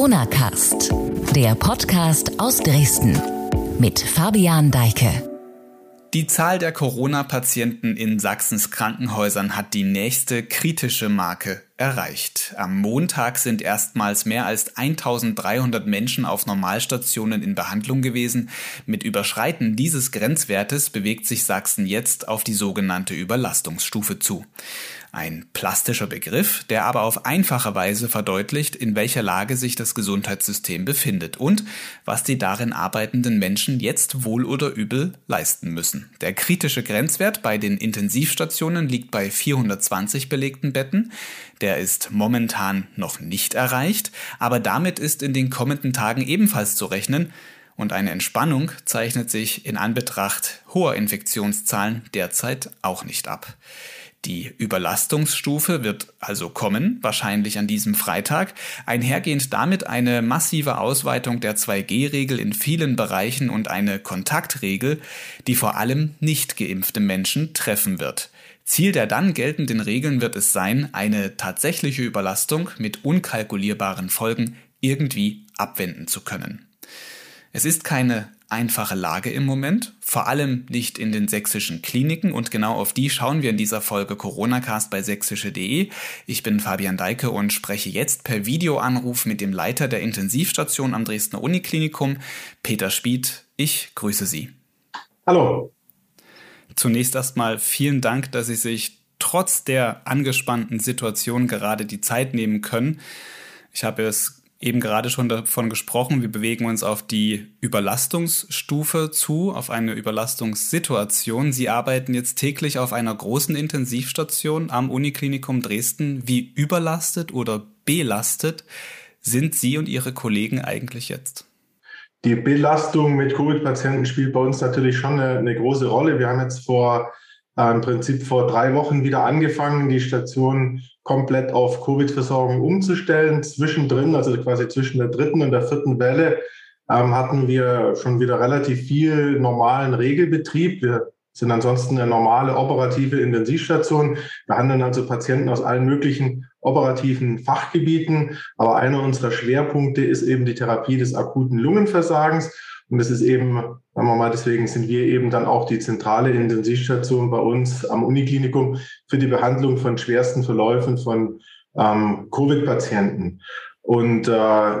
Corona Cast, der Podcast aus Dresden mit Fabian Deike. Die Zahl der Corona-Patienten in Sachsens Krankenhäusern hat die nächste kritische Marke erreicht. Am Montag sind erstmals mehr als 1300 Menschen auf Normalstationen in Behandlung gewesen. Mit Überschreiten dieses Grenzwertes bewegt sich Sachsen jetzt auf die sogenannte Überlastungsstufe zu. Ein plastischer Begriff, der aber auf einfache Weise verdeutlicht, in welcher Lage sich das Gesundheitssystem befindet und was die darin arbeitenden Menschen jetzt wohl oder übel leisten müssen. Der kritische Grenzwert bei den Intensivstationen liegt bei 420 belegten Betten. Der ist momentan noch nicht erreicht, aber damit ist in den kommenden Tagen ebenfalls zu rechnen, und eine Entspannung zeichnet sich in Anbetracht hoher Infektionszahlen derzeit auch nicht ab. Die Überlastungsstufe wird also kommen, wahrscheinlich an diesem Freitag, einhergehend damit eine massive Ausweitung der 2G-Regel in vielen Bereichen und eine Kontaktregel, die vor allem nicht geimpfte Menschen treffen wird. Ziel der dann geltenden Regeln wird es sein, eine tatsächliche Überlastung mit unkalkulierbaren Folgen irgendwie abwenden zu können. Es ist keine einfache Lage im Moment, vor allem nicht in den sächsischen Kliniken und genau auf die schauen wir in dieser Folge Coronacast bei sächsische.de. Ich bin Fabian Deike und spreche jetzt per Videoanruf mit dem Leiter der Intensivstation am Dresdner Uniklinikum, Peter Spied. Ich grüße Sie. Hallo. Zunächst erstmal vielen Dank, dass Sie sich trotz der angespannten Situation gerade die Zeit nehmen können. Ich habe es eben gerade schon davon gesprochen, wir bewegen uns auf die Überlastungsstufe zu, auf eine Überlastungssituation. Sie arbeiten jetzt täglich auf einer großen Intensivstation am Uniklinikum Dresden. Wie überlastet oder belastet sind Sie und Ihre Kollegen eigentlich jetzt? Die Belastung mit Covid-Patienten spielt bei uns natürlich schon eine, eine große Rolle. Wir haben jetzt vor äh, im Prinzip vor drei Wochen wieder angefangen, die Station komplett auf Covid-Versorgung umzustellen. Zwischendrin, also quasi zwischen der dritten und der vierten Welle, ähm, hatten wir schon wieder relativ viel normalen Regelbetrieb. Wir sind ansonsten eine normale operative Intensivstation, behandeln also Patienten aus allen möglichen operativen Fachgebieten. Aber einer unserer Schwerpunkte ist eben die Therapie des akuten Lungenversagens. Und das ist eben, sagen wir mal, deswegen sind wir eben dann auch die zentrale Intensivstation bei uns am Uniklinikum für die Behandlung von schwersten Verläufen von ähm, Covid-Patienten. Und äh,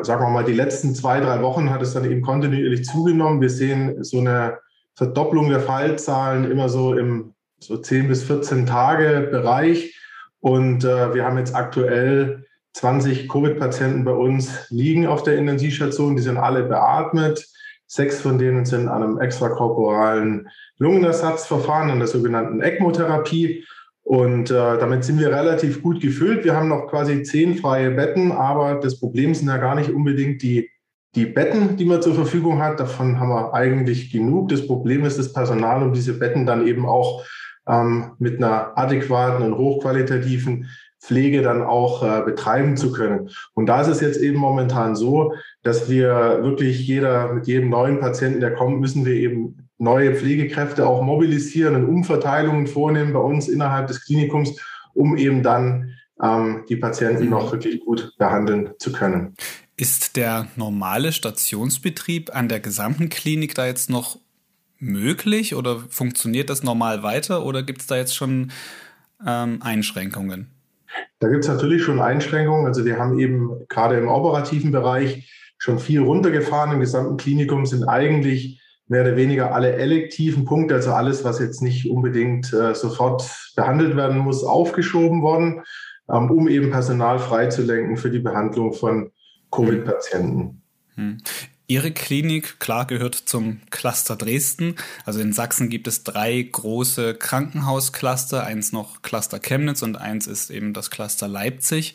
sagen wir mal, die letzten zwei, drei Wochen hat es dann eben kontinuierlich zugenommen. Wir sehen so eine Verdopplung der Fallzahlen immer so im so 10 bis 14 Tage Bereich. Und äh, wir haben jetzt aktuell 20 Covid-Patienten bei uns liegen auf der Intensivstation. Die sind alle beatmet. Sechs von denen sind an einem extrakorporalen Lungenersatzverfahren, an der sogenannten ECMO-Therapie. Und äh, damit sind wir relativ gut gefüllt. Wir haben noch quasi zehn freie Betten, aber das Problem sind ja gar nicht unbedingt die, die Betten, die man zur Verfügung hat. Davon haben wir eigentlich genug. Das Problem ist das Personal, um diese Betten dann eben auch ähm, mit einer adäquaten und hochqualitativen Pflege dann auch äh, betreiben zu können. Und da ist es jetzt eben momentan so, dass wir wirklich jeder, mit jedem neuen Patienten, der kommt, müssen wir eben neue Pflegekräfte auch mobilisieren und Umverteilungen vornehmen bei uns innerhalb des Klinikums, um eben dann ähm, die Patienten noch wirklich gut behandeln zu können. Ist der normale Stationsbetrieb an der gesamten Klinik da jetzt noch möglich oder funktioniert das normal weiter oder gibt es da jetzt schon ähm, Einschränkungen? Da gibt es natürlich schon Einschränkungen. Also wir haben eben gerade im operativen Bereich schon viel runtergefahren. Im gesamten Klinikum sind eigentlich mehr oder weniger alle elektiven Punkte, also alles, was jetzt nicht unbedingt äh, sofort behandelt werden muss, aufgeschoben worden, ähm, um eben Personal freizulenken für die Behandlung von Covid-Patienten. Hm. Ihre Klinik, klar, gehört zum Cluster Dresden. Also in Sachsen gibt es drei große Krankenhauscluster, eins noch Cluster Chemnitz und eins ist eben das Cluster Leipzig.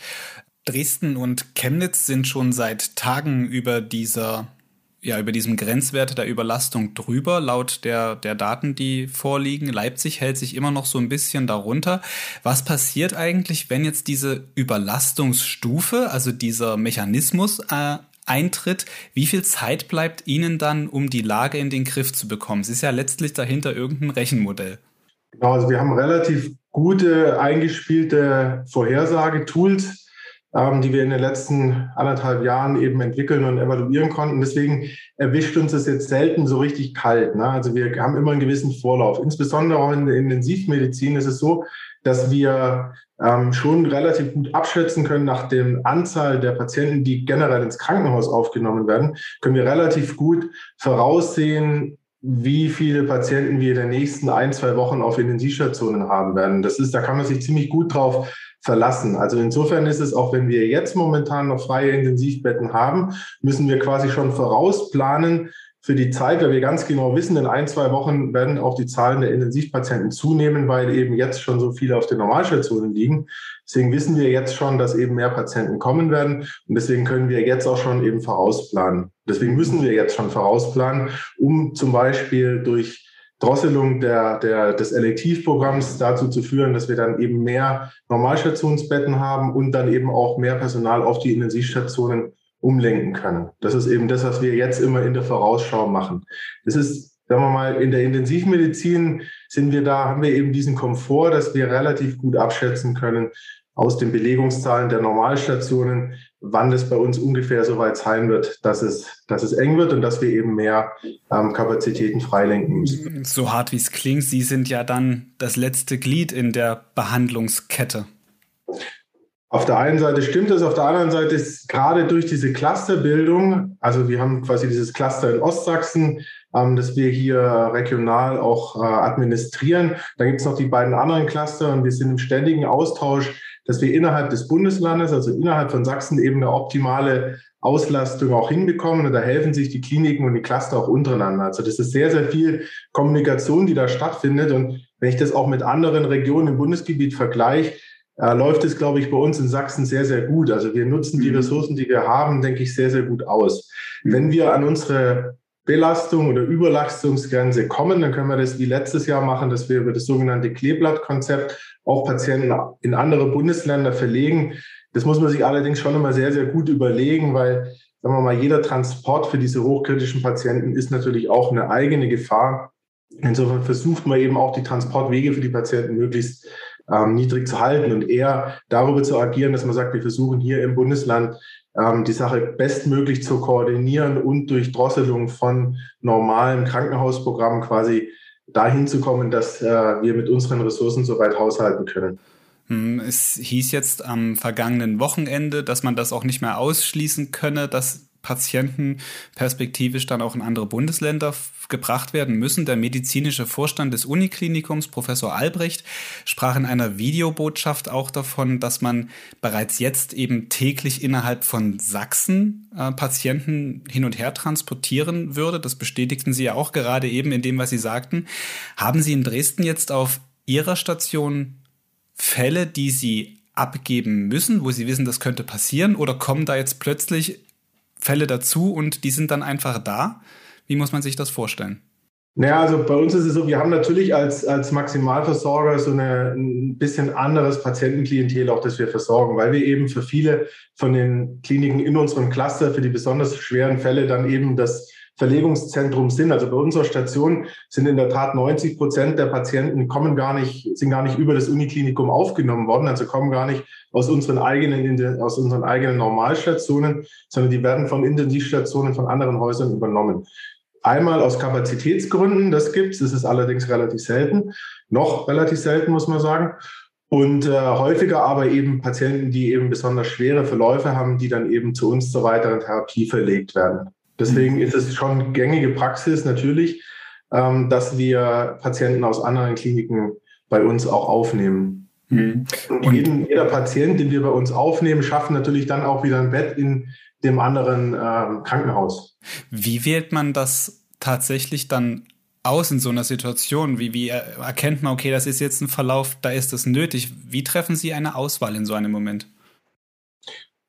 Dresden und Chemnitz sind schon seit Tagen über dieser ja, über diesem Grenzwert der Überlastung drüber, laut der, der Daten, die vorliegen. Leipzig hält sich immer noch so ein bisschen darunter. Was passiert eigentlich, wenn jetzt diese Überlastungsstufe, also dieser Mechanismus äh, eintritt, wie viel Zeit bleibt Ihnen dann, um die Lage in den Griff zu bekommen? Es ist ja letztlich dahinter irgendein Rechenmodell. Genau, also wir haben relativ gute eingespielte Vorhersagetools. Die wir in den letzten anderthalb Jahren eben entwickeln und evaluieren konnten. Deswegen erwischt uns das jetzt selten so richtig kalt. Ne? Also wir haben immer einen gewissen Vorlauf. Insbesondere auch in der Intensivmedizin ist es so, dass wir ähm, schon relativ gut abschätzen können nach der Anzahl der Patienten, die generell ins Krankenhaus aufgenommen werden, können wir relativ gut voraussehen, wie viele Patienten wir in den nächsten ein, zwei Wochen auf Intensivstationen haben werden. Das ist, da kann man sich ziemlich gut drauf verlassen. Also insofern ist es, auch wenn wir jetzt momentan noch freie Intensivbetten haben, müssen wir quasi schon vorausplanen, für die Zeit, weil wir ganz genau wissen, in ein, zwei Wochen werden auch die Zahlen der Intensivpatienten zunehmen, weil eben jetzt schon so viele auf den Normalstationen liegen. Deswegen wissen wir jetzt schon, dass eben mehr Patienten kommen werden. Und deswegen können wir jetzt auch schon eben vorausplanen. Deswegen müssen wir jetzt schon vorausplanen, um zum Beispiel durch Drosselung der, der, des Elektivprogramms dazu zu führen, dass wir dann eben mehr Normalstationsbetten haben und dann eben auch mehr Personal auf die Intensivstationen umlenken können. Das ist eben das, was wir jetzt immer in der Vorausschau machen. Das ist, sagen wir mal, in der Intensivmedizin sind wir da, haben wir eben diesen Komfort, dass wir relativ gut abschätzen können aus den Belegungszahlen der Normalstationen, wann es bei uns ungefähr so weit sein wird, dass es, dass es eng wird und dass wir eben mehr ähm, Kapazitäten freilenken müssen. So hart wie es klingt, Sie sind ja dann das letzte Glied in der Behandlungskette. Auf der einen Seite stimmt es, auf der anderen Seite ist gerade durch diese Clusterbildung, also wir haben quasi dieses Cluster in Ostsachsen, ähm, das wir hier regional auch äh, administrieren. Dann gibt es noch die beiden anderen Cluster und wir sind im ständigen Austausch, dass wir innerhalb des Bundeslandes, also innerhalb von Sachsen eben eine optimale Auslastung auch hinbekommen. Und da helfen sich die Kliniken und die Cluster auch untereinander. Also das ist sehr, sehr viel Kommunikation, die da stattfindet. Und wenn ich das auch mit anderen Regionen im Bundesgebiet vergleiche, äh, läuft es, glaube ich, bei uns in Sachsen sehr, sehr gut. Also wir nutzen die mhm. Ressourcen, die wir haben, denke ich, sehr, sehr gut aus. Mhm. Wenn wir an unsere Belastung oder Überlastungsgrenze kommen, dann können wir das wie letztes Jahr machen, dass wir über das sogenannte Kleeblattkonzept auch Patienten in andere Bundesländer verlegen. Das muss man sich allerdings schon immer sehr, sehr gut überlegen, weil, sagen wir mal, jeder Transport für diese hochkritischen Patienten ist natürlich auch eine eigene Gefahr. Insofern versucht man eben auch die Transportwege für die Patienten möglichst ähm, niedrig zu halten und eher darüber zu agieren, dass man sagt, wir versuchen hier im Bundesland ähm, die Sache bestmöglich zu koordinieren und durch Drosselung von normalen Krankenhausprogrammen quasi dahin zu kommen, dass äh, wir mit unseren Ressourcen soweit haushalten können. Hm, es hieß jetzt am vergangenen Wochenende, dass man das auch nicht mehr ausschließen könne, dass Patienten perspektivisch dann auch in andere Bundesländer gebracht werden müssen. Der medizinische Vorstand des Uniklinikums, Professor Albrecht, sprach in einer Videobotschaft auch davon, dass man bereits jetzt eben täglich innerhalb von Sachsen äh, Patienten hin und her transportieren würde. Das bestätigten Sie ja auch gerade eben in dem, was Sie sagten. Haben Sie in Dresden jetzt auf Ihrer Station Fälle, die Sie abgeben müssen, wo Sie wissen, das könnte passieren? Oder kommen da jetzt plötzlich Fälle dazu und die sind dann einfach da? Wie muss man sich das vorstellen? Naja, also bei uns ist es so, wir haben natürlich als, als Maximalversorger so eine, ein bisschen anderes Patientenklientel, auch das wir versorgen, weil wir eben für viele von den Kliniken in unserem Cluster für die besonders schweren Fälle dann eben das Verlegungszentrum sind. Also bei unserer Station sind in der Tat 90 Prozent der Patienten kommen gar nicht, sind gar nicht über das Uniklinikum aufgenommen worden, also kommen gar nicht aus unseren eigenen, aus unseren eigenen Normalstationen, sondern die werden von Intensivstationen von anderen Häusern übernommen. Einmal aus Kapazitätsgründen, das gibt's, das ist allerdings relativ selten, noch relativ selten, muss man sagen. Und äh, häufiger aber eben Patienten, die eben besonders schwere Verläufe haben, die dann eben zu uns zur weiteren Therapie verlegt werden. Deswegen ist es schon gängige Praxis natürlich, ähm, dass wir Patienten aus anderen Kliniken bei uns auch aufnehmen. Mhm. Und jeden, jeder Patient, den wir bei uns aufnehmen, schafft natürlich dann auch wieder ein Bett in dem anderen ähm, Krankenhaus. Wie wählt man das tatsächlich dann aus in so einer Situation? Wie, wie erkennt man, okay, das ist jetzt ein Verlauf, da ist das nötig? Wie treffen Sie eine Auswahl in so einem Moment?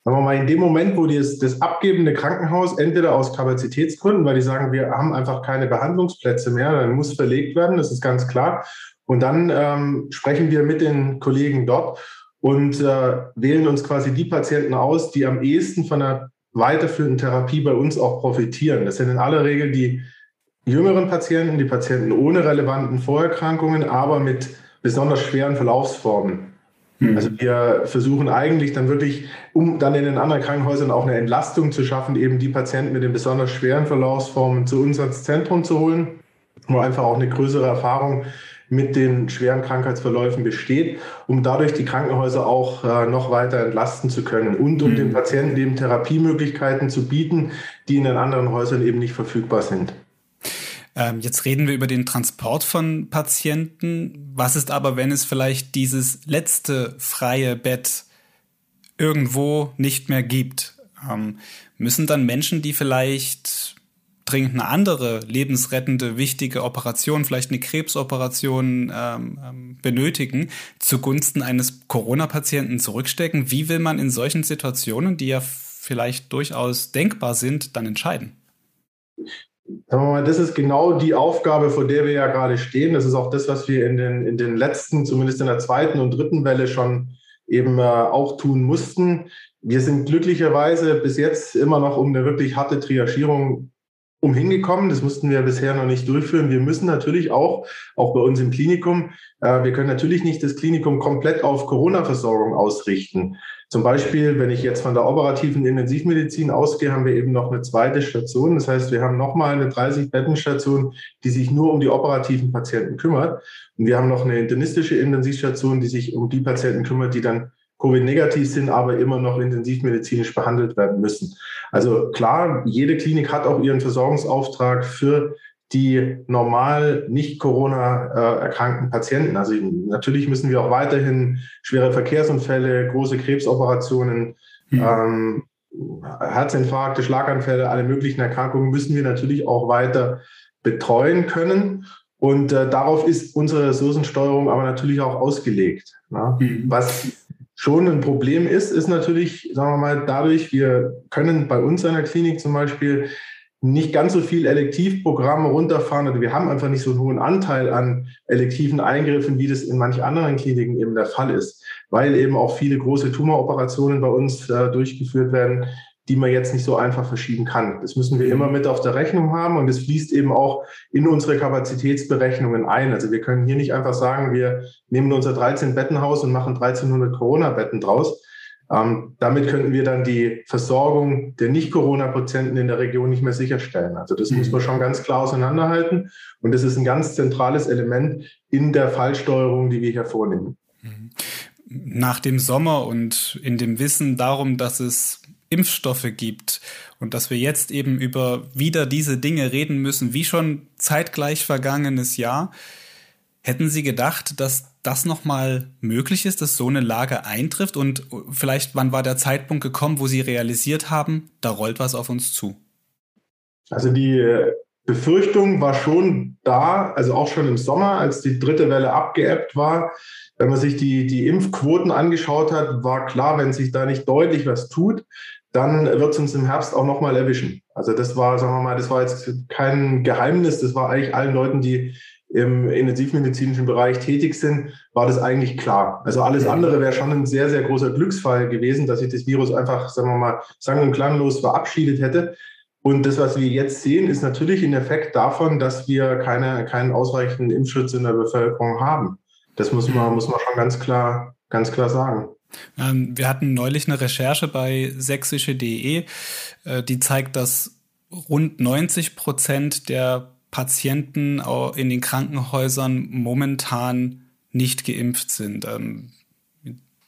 Sagen wir mal, in dem Moment, wo das, das abgebende Krankenhaus entweder aus Kapazitätsgründen, weil die sagen, wir haben einfach keine Behandlungsplätze mehr, dann muss verlegt werden, das ist ganz klar. Und dann ähm, sprechen wir mit den Kollegen dort und äh, wählen uns quasi die Patienten aus, die am ehesten von einer weiterführenden Therapie bei uns auch profitieren. Das sind in aller Regel die jüngeren Patienten, die Patienten ohne relevanten Vorerkrankungen, aber mit besonders schweren Verlaufsformen. Mhm. Also wir versuchen eigentlich dann wirklich, um dann in den anderen Krankenhäusern auch eine Entlastung zu schaffen, eben die Patienten mit den besonders schweren Verlaufsformen zu uns ins Zentrum zu holen, wo einfach auch eine größere Erfahrung mit den schweren Krankheitsverläufen besteht, um dadurch die Krankenhäuser auch äh, noch weiter entlasten zu können und um mhm. den Patienten eben Therapiemöglichkeiten zu bieten, die in den anderen Häusern eben nicht verfügbar sind. Ähm, jetzt reden wir über den Transport von Patienten. Was ist aber, wenn es vielleicht dieses letzte freie Bett irgendwo nicht mehr gibt? Ähm, müssen dann Menschen, die vielleicht dringend eine andere lebensrettende, wichtige Operation, vielleicht eine Krebsoperation ähm, ähm benötigen, zugunsten eines Corona-Patienten zurückstecken? Wie will man in solchen Situationen, die ja vielleicht durchaus denkbar sind, dann entscheiden? Mal, das ist genau die Aufgabe, vor der wir ja gerade stehen. Das ist auch das, was wir in den, in den letzten, zumindest in der zweiten und dritten Welle schon eben äh, auch tun mussten. Wir sind glücklicherweise bis jetzt immer noch um eine wirklich harte Triagierung umhingekommen. Das mussten wir bisher noch nicht durchführen. Wir müssen natürlich auch, auch bei uns im Klinikum, äh, wir können natürlich nicht das Klinikum komplett auf Corona-Versorgung ausrichten. Zum Beispiel, wenn ich jetzt von der operativen Intensivmedizin ausgehe, haben wir eben noch eine zweite Station. Das heißt, wir haben nochmal eine 30-Betten-Station, die sich nur um die operativen Patienten kümmert. Und wir haben noch eine internistische Intensivstation, die sich um die Patienten kümmert, die dann Covid-negativ sind, aber immer noch intensivmedizinisch behandelt werden müssen. Also klar, jede Klinik hat auch ihren Versorgungsauftrag für die normal nicht Corona äh, erkrankten Patienten. Also natürlich müssen wir auch weiterhin schwere Verkehrsunfälle, große Krebsoperationen, mhm. ähm, Herzinfarkte, Schlaganfälle, alle möglichen Erkrankungen müssen wir natürlich auch weiter betreuen können. Und äh, darauf ist unsere Ressourcensteuerung aber natürlich auch ausgelegt. Ne? Mhm. Was schon ein Problem ist, ist natürlich, sagen wir mal, dadurch, wir können bei uns in der Klinik zum Beispiel nicht ganz so viel Elektivprogramme runterfahren oder wir haben einfach nicht so einen hohen Anteil an elektiven Eingriffen, wie das in manch anderen Kliniken eben der Fall ist, weil eben auch viele große Tumoroperationen bei uns äh, durchgeführt werden, die man jetzt nicht so einfach verschieben kann. Das müssen wir immer mit auf der Rechnung haben und es fließt eben auch in unsere Kapazitätsberechnungen ein. Also wir können hier nicht einfach sagen, wir nehmen unser 13 Bettenhaus und machen 1300 Corona-Betten draus, ähm, damit könnten wir dann die Versorgung der Nicht-Corona-Patienten in der Region nicht mehr sicherstellen. Also das mhm. muss man schon ganz klar auseinanderhalten. Und das ist ein ganz zentrales Element in der Fallsteuerung, die wir hier vornehmen. Mhm. Nach dem Sommer und in dem Wissen darum, dass es Impfstoffe gibt und dass wir jetzt eben über wieder diese Dinge reden müssen, wie schon zeitgleich vergangenes Jahr, hätten Sie gedacht, dass das nochmal möglich ist, dass so eine Lage eintrifft? Und vielleicht, wann war der Zeitpunkt gekommen, wo Sie realisiert haben, da rollt was auf uns zu? Also die äh, Befürchtung war schon da, also auch schon im Sommer, als die dritte Welle abgeebbt war. Wenn man sich die, die Impfquoten angeschaut hat, war klar, wenn sich da nicht deutlich was tut, dann wird es uns im Herbst auch nochmal erwischen. Also das war, sagen wir mal, das war jetzt kein Geheimnis, das war eigentlich allen Leuten, die im intensivmedizinischen Bereich tätig sind, war das eigentlich klar. Also alles andere wäre schon ein sehr, sehr großer Glücksfall gewesen, dass sich das Virus einfach, sagen wir mal, sang- und klanglos verabschiedet hätte. Und das, was wir jetzt sehen, ist natürlich ein Effekt davon, dass wir keine, keinen ausreichenden Impfschutz in der Bevölkerung haben. Das muss man, muss man schon ganz klar, ganz klar sagen. Ähm, wir hatten neulich eine Recherche bei sächsische.de, äh, die zeigt, dass rund 90 Prozent der Patienten in den Krankenhäusern momentan nicht geimpft sind. Ähm,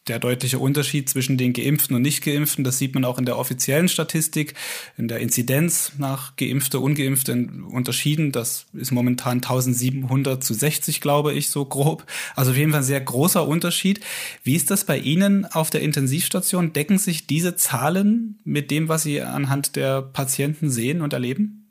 der deutliche Unterschied zwischen den Geimpften und Nicht-Geimpften, das sieht man auch in der offiziellen Statistik, in der Inzidenz nach Geimpfte, Ungeimpfte unterschieden. Das ist momentan 1700 zu 60, glaube ich, so grob. Also auf jeden Fall ein sehr großer Unterschied. Wie ist das bei Ihnen auf der Intensivstation? Decken sich diese Zahlen mit dem, was Sie anhand der Patienten sehen und erleben?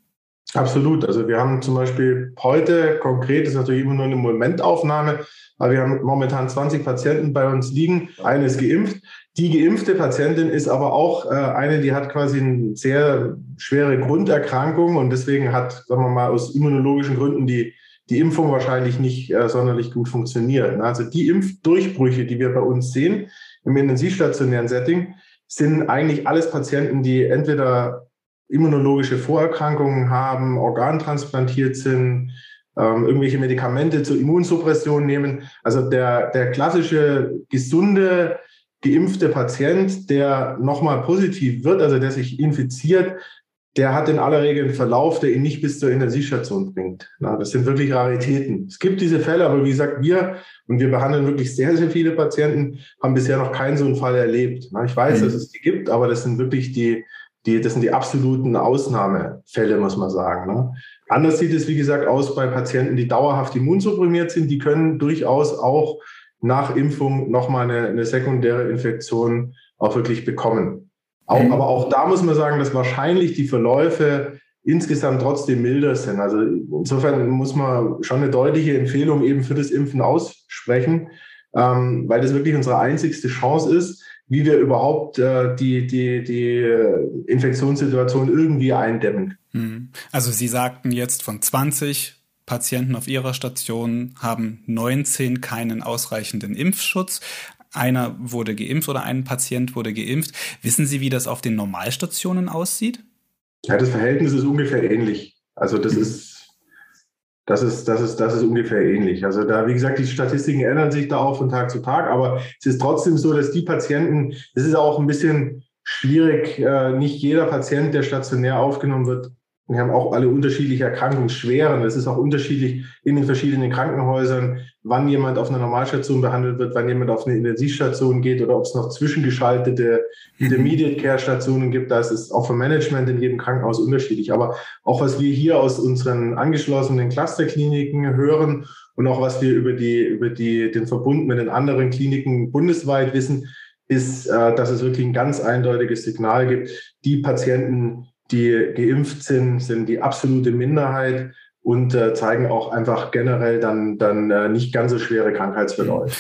Absolut. Also wir haben zum Beispiel heute konkret, ist natürlich immer nur eine Momentaufnahme, aber wir haben momentan 20 Patienten bei uns liegen. Eine ist geimpft. Die geimpfte Patientin ist aber auch äh, eine, die hat quasi eine sehr schwere Grunderkrankung und deswegen hat, sagen wir mal, aus immunologischen Gründen die, die Impfung wahrscheinlich nicht äh, sonderlich gut funktioniert. Also die Impfdurchbrüche, die wir bei uns sehen im intensivstationären Setting, sind eigentlich alles Patienten, die entweder immunologische Vorerkrankungen haben, organtransplantiert sind, ähm, irgendwelche Medikamente zur Immunsuppression nehmen. Also der, der klassische gesunde, geimpfte Patient, der nochmal positiv wird, also der sich infiziert, der hat in aller Regel einen Verlauf, der ihn nicht bis zur Intensivstation bringt. Na, das sind wirklich Raritäten. Es gibt diese Fälle, aber wie gesagt, wir, und wir behandeln wirklich sehr, sehr viele Patienten, haben bisher noch keinen so einen Fall erlebt. Na, ich weiß, mhm. dass es die gibt, aber das sind wirklich die, die, das sind die absoluten Ausnahmefälle, muss man sagen. Ne? Anders sieht es, wie gesagt, aus bei Patienten, die dauerhaft immunsupprimiert sind. Die können durchaus auch nach Impfung nochmal eine, eine sekundäre Infektion auch wirklich bekommen. Auch, mhm. Aber auch da muss man sagen, dass wahrscheinlich die Verläufe insgesamt trotzdem milder sind. Also insofern muss man schon eine deutliche Empfehlung eben für das Impfen aussprechen, ähm, weil das wirklich unsere einzigste Chance ist, wie wir überhaupt äh, die, die, die Infektionssituation irgendwie eindämmen. Mhm. Also Sie sagten jetzt von 20 Patienten auf Ihrer Station haben 19 keinen ausreichenden Impfschutz einer wurde geimpft oder ein Patient wurde geimpft. Wissen Sie, wie das auf den Normalstationen aussieht? Ja, das Verhältnis ist ungefähr ähnlich. Also das mhm. ist das ist, das ist, das ist ungefähr ähnlich. Also da, wie gesagt, die Statistiken ändern sich da auch von Tag zu Tag, aber es ist trotzdem so, dass die Patienten, das ist auch ein bisschen schwierig, äh, nicht jeder Patient, der stationär aufgenommen wird, wir haben auch alle unterschiedliche Erkrankungsschweren. Es ist auch unterschiedlich in den verschiedenen Krankenhäusern, wann jemand auf einer Normalstation behandelt wird, wann jemand auf eine Intensivstation geht oder ob es noch zwischengeschaltete mhm. Intermediate Care Stationen gibt. Da ist es auch vom Management in jedem Krankenhaus unterschiedlich. Aber auch was wir hier aus unseren angeschlossenen Clusterkliniken hören und auch was wir über die, über die, den Verbund mit den anderen Kliniken bundesweit wissen, ist, äh, dass es wirklich ein ganz eindeutiges Signal gibt. Die Patienten, die geimpft sind, sind die absolute Minderheit und äh, zeigen auch einfach generell dann, dann äh, nicht ganz so schwere Krankheitsverläufe.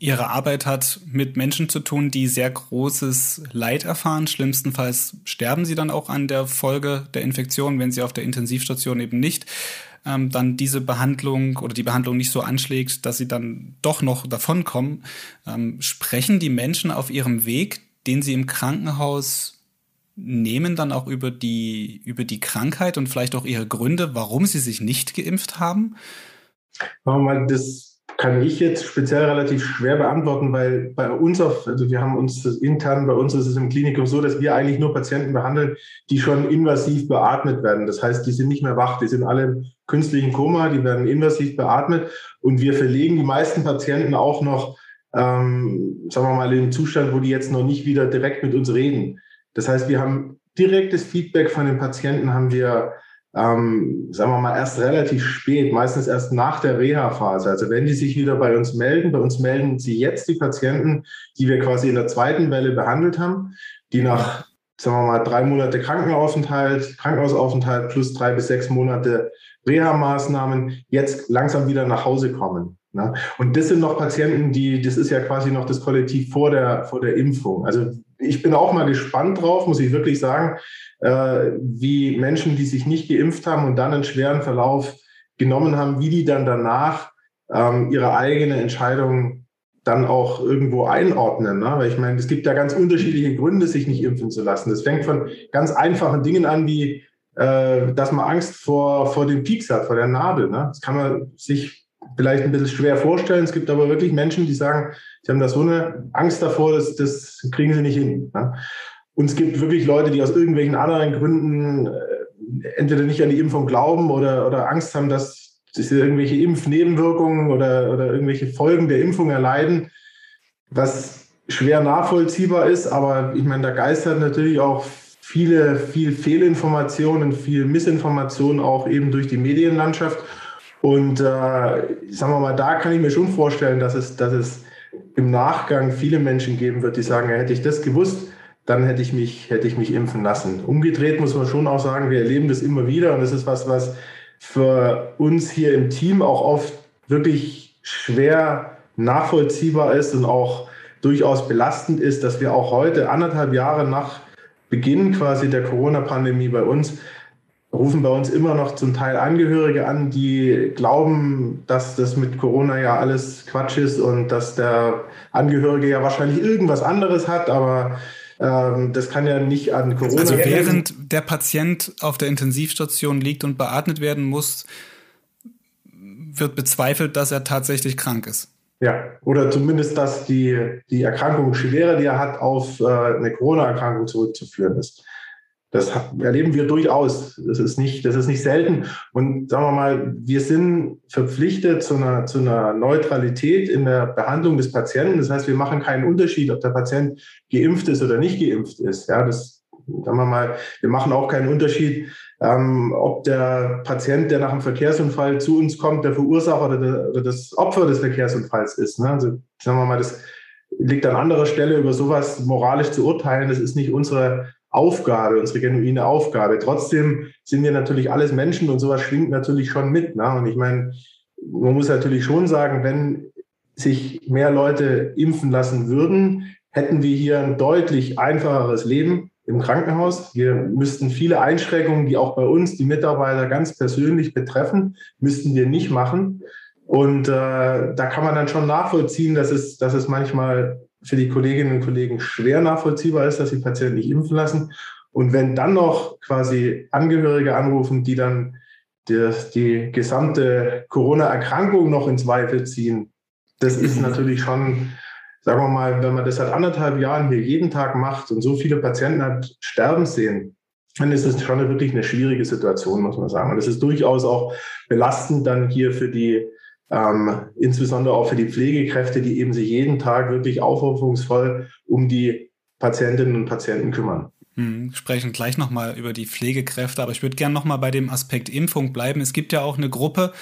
Ihre Arbeit hat mit Menschen zu tun, die sehr großes Leid erfahren. Schlimmstenfalls sterben sie dann auch an der Folge der Infektion, wenn sie auf der Intensivstation eben nicht ähm, dann diese Behandlung oder die Behandlung nicht so anschlägt, dass sie dann doch noch davonkommen. Ähm, sprechen die Menschen auf ihrem Weg, den sie im Krankenhaus nehmen dann auch über die, über die Krankheit und vielleicht auch ihre Gründe, warum sie sich nicht geimpft haben? Das kann ich jetzt speziell relativ schwer beantworten, weil bei uns auf, also wir haben uns intern, bei uns ist es im Klinikum so, dass wir eigentlich nur Patienten behandeln, die schon invasiv beatmet werden. Das heißt, die sind nicht mehr wach, die sind alle im künstlichen Koma, die werden invasiv beatmet und wir verlegen die meisten Patienten auch noch, ähm, sagen wir mal, in den Zustand, wo die jetzt noch nicht wieder direkt mit uns reden. Das heißt, wir haben direktes Feedback von den Patienten, haben wir, ähm, sagen wir mal, erst relativ spät, meistens erst nach der Reha-Phase. Also wenn die sich wieder bei uns melden, bei uns melden sie jetzt die Patienten, die wir quasi in der zweiten Welle behandelt haben, die nach, sagen wir mal, drei Monate Krankenaufenthalt, Krankenhausaufenthalt plus drei bis sechs Monate Reha-Maßnahmen jetzt langsam wieder nach Hause kommen. Ne? Und das sind noch Patienten, die, das ist ja quasi noch das Kollektiv vor der, vor der Impfung. Also ich bin auch mal gespannt drauf, muss ich wirklich sagen, äh, wie Menschen, die sich nicht geimpft haben und dann einen schweren Verlauf genommen haben, wie die dann danach ähm, ihre eigene Entscheidung dann auch irgendwo einordnen. Ne? Weil ich meine, es gibt ja ganz unterschiedliche Gründe, sich nicht impfen zu lassen. Das fängt von ganz einfachen Dingen an, wie äh, dass man Angst vor, vor dem Pieks hat, vor der Nadel. Ne? Das kann man sich vielleicht ein bisschen schwer vorstellen. Es gibt aber wirklich Menschen, die sagen, sie haben da so eine Angst davor, dass das kriegen sie nicht hin. Ne? Und es gibt wirklich Leute, die aus irgendwelchen anderen Gründen äh, entweder nicht an die Impfung glauben oder, oder Angst haben, dass sie irgendwelche Impfnebenwirkungen oder, oder irgendwelche Folgen der Impfung erleiden, was schwer nachvollziehbar ist. Aber ich meine, da geistert natürlich auch viele, viel Fehlinformationen, viel Missinformationen auch eben durch die Medienlandschaft. Und äh, sagen wir mal, da kann ich mir schon vorstellen, dass es, dass es im Nachgang viele Menschen geben wird, die sagen, hätte ich das gewusst, dann hätte ich mich, hätte ich mich impfen lassen. Umgedreht muss man schon auch sagen, wir erleben das immer wieder und das ist was, was für uns hier im Team auch oft wirklich schwer nachvollziehbar ist und auch durchaus belastend ist, dass wir auch heute, anderthalb Jahre nach Beginn quasi der Corona-Pandemie bei uns, rufen bei uns immer noch zum Teil Angehörige an, die glauben, dass das mit Corona ja alles Quatsch ist und dass der Angehörige ja wahrscheinlich irgendwas anderes hat, aber ähm, das kann ja nicht an Corona. Also während der Patient auf der Intensivstation liegt und beatmet werden muss, wird bezweifelt, dass er tatsächlich krank ist. Ja, oder zumindest, dass die, die Erkrankung schwerer, die er hat, auf äh, eine Corona-Erkrankung zurückzuführen ist. Das erleben wir durchaus. Das ist nicht, das ist nicht selten. Und sagen wir mal, wir sind verpflichtet zu einer, zu einer Neutralität in der Behandlung des Patienten. Das heißt, wir machen keinen Unterschied, ob der Patient geimpft ist oder nicht geimpft ist. Ja, das, sagen wir mal, wir machen auch keinen Unterschied, ähm, ob der Patient, der nach einem Verkehrsunfall zu uns kommt, der Verursacher oder, der, oder das Opfer des Verkehrsunfalls ist. Ne? Also, sagen wir mal, das liegt an anderer Stelle, über sowas moralisch zu urteilen. Das ist nicht unsere Aufgabe, unsere genuine Aufgabe. Trotzdem sind wir natürlich alles Menschen und sowas schwingt natürlich schon mit. Ne? Und ich meine, man muss natürlich schon sagen, wenn sich mehr Leute impfen lassen würden, hätten wir hier ein deutlich einfacheres Leben im Krankenhaus. Wir müssten viele Einschränkungen, die auch bei uns die Mitarbeiter ganz persönlich betreffen, müssten wir nicht machen. Und äh, da kann man dann schon nachvollziehen, dass es, dass es manchmal für die Kolleginnen und Kollegen schwer nachvollziehbar ist, dass die Patienten nicht impfen lassen. Und wenn dann noch quasi Angehörige anrufen, die dann die, die gesamte Corona-Erkrankung noch in Zweifel ziehen, das ist natürlich schon, sagen wir mal, wenn man das seit anderthalb Jahren hier jeden Tag macht und so viele Patienten hat sterben sehen, dann ist es schon wirklich eine schwierige Situation, muss man sagen. Und es ist durchaus auch belastend dann hier für die ähm, insbesondere auch für die Pflegekräfte, die eben sich jeden Tag wirklich aufopferungsvoll um die Patientinnen und Patienten kümmern. Hm, sprechen gleich nochmal über die Pflegekräfte, aber ich würde gerne nochmal bei dem Aspekt Impfung bleiben. Es gibt ja auch eine Gruppe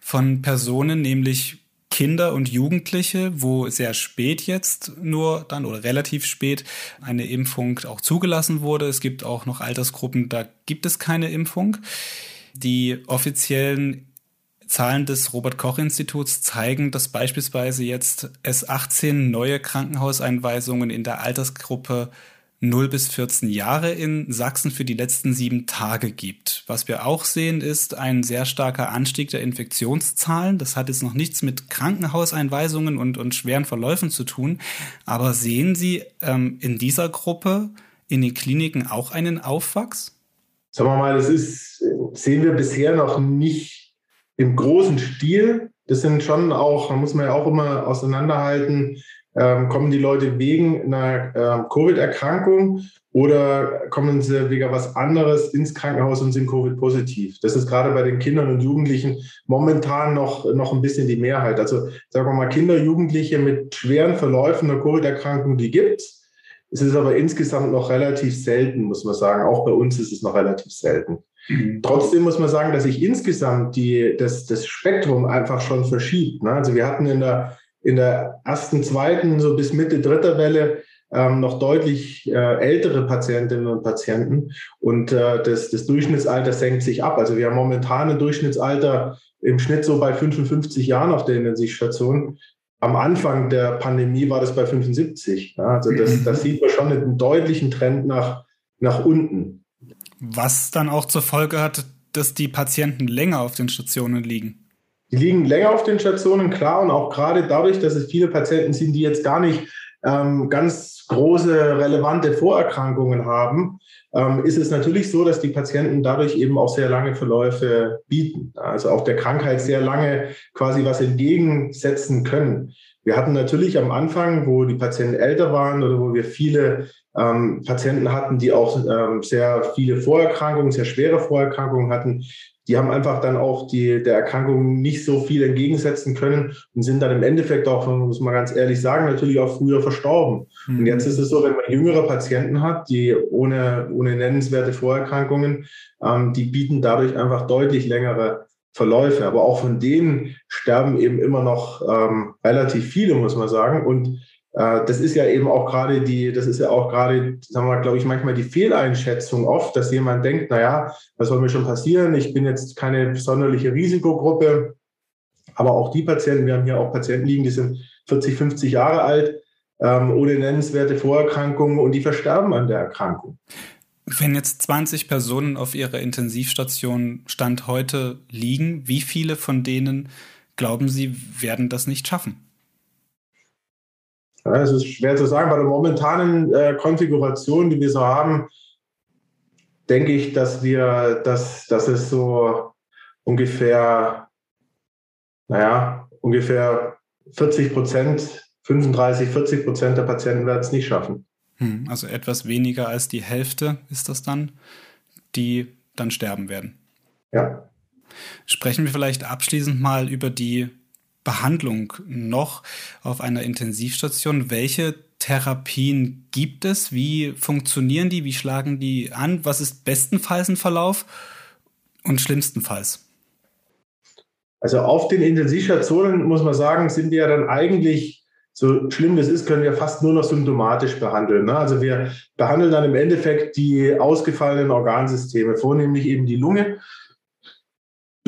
von Personen, nämlich Kinder und Jugendliche, wo sehr spät jetzt nur dann oder relativ spät eine Impfung auch zugelassen wurde. Es gibt auch noch Altersgruppen, da gibt es keine Impfung. Die offiziellen Zahlen des Robert Koch Instituts zeigen, dass beispielsweise jetzt es 18 neue Krankenhauseinweisungen in der Altersgruppe 0 bis 14 Jahre in Sachsen für die letzten sieben Tage gibt. Was wir auch sehen, ist ein sehr starker Anstieg der Infektionszahlen. Das hat jetzt noch nichts mit Krankenhauseinweisungen und, und schweren Verläufen zu tun. Aber sehen Sie ähm, in dieser Gruppe in den Kliniken auch einen Aufwachs? Sagen wir mal, das ist, sehen wir bisher noch nicht im großen Stil. Das sind schon auch, muss man ja auch immer auseinanderhalten, ähm, kommen die Leute wegen einer äh, Covid-Erkrankung oder kommen sie wegen was anderes ins Krankenhaus und sind Covid-positiv? Das ist gerade bei den Kindern und Jugendlichen momentan noch, noch ein bisschen die Mehrheit. Also sagen wir mal, Kinder, Jugendliche mit schweren Verläufen der Covid-Erkrankung, die gibt es. Es ist aber insgesamt noch relativ selten, muss man sagen. Auch bei uns ist es noch relativ selten. Mhm. Trotzdem muss man sagen, dass sich insgesamt die, das, das Spektrum einfach schon verschiebt. Ne? Also wir hatten in der, in der ersten, zweiten, so bis Mitte dritter Welle ähm, noch deutlich äh, ältere Patientinnen und Patienten und äh, das, das Durchschnittsalter senkt sich ab. Also wir haben momentan ein Durchschnittsalter im Schnitt so bei 55 Jahren auf der Intensivstation. Am Anfang der Pandemie war das bei 75. Ja? Also das, das sieht man schon einen deutlichen Trend nach, nach unten. Was dann auch zur Folge hat, dass die Patienten länger auf den Stationen liegen. Die liegen länger auf den Stationen, klar, und auch gerade dadurch, dass es viele Patienten sind, die jetzt gar nicht ähm, ganz große relevante Vorerkrankungen haben, ähm, ist es natürlich so, dass die Patienten dadurch eben auch sehr lange Verläufe bieten. Also auch der Krankheit sehr lange quasi was entgegensetzen können. Wir hatten natürlich am Anfang, wo die Patienten älter waren oder wo wir viele ähm, Patienten hatten, die auch ähm, sehr viele Vorerkrankungen, sehr schwere Vorerkrankungen hatten, die haben einfach dann auch die, der Erkrankung nicht so viel entgegensetzen können und sind dann im Endeffekt auch, muss man ganz ehrlich sagen, natürlich auch früher verstorben. Mhm. Und jetzt ist es so, wenn man jüngere Patienten hat, die ohne, ohne nennenswerte Vorerkrankungen, ähm, die bieten dadurch einfach deutlich längere Verläufe. Aber auch von denen sterben eben immer noch ähm, relativ viele, muss man sagen. Und das ist ja eben auch gerade die, das ist ja auch gerade, sagen wir mal, glaube ich, manchmal die Fehleinschätzung oft, dass jemand denkt, naja, was soll mir schon passieren? Ich bin jetzt keine sonderliche Risikogruppe. Aber auch die Patienten, wir haben hier auch Patienten liegen, die sind 40, 50 Jahre alt, ähm, ohne nennenswerte Vorerkrankungen und die versterben an der Erkrankung. Wenn jetzt 20 Personen auf ihrer Intensivstation Stand heute liegen, wie viele von denen glauben Sie, werden das nicht schaffen? Ja, es ist schwer zu sagen. Bei der momentanen äh, Konfiguration, die wir so haben, denke ich, dass wir, dass, dass es so ungefähr naja, ungefähr 40 Prozent, 35, 40 Prozent der Patienten werden es nicht schaffen. Hm, also etwas weniger als die Hälfte ist das dann, die dann sterben werden. Ja. Sprechen wir vielleicht abschließend mal über die Behandlung noch auf einer Intensivstation. Welche Therapien gibt es? Wie funktionieren die? Wie schlagen die an? Was ist bestenfalls ein Verlauf und schlimmstenfalls? Also auf den Intensivstationen muss man sagen, sind wir dann eigentlich so schlimm das ist, können wir fast nur noch symptomatisch behandeln. Ne? Also wir behandeln dann im Endeffekt die ausgefallenen Organsysteme, vornehmlich eben die Lunge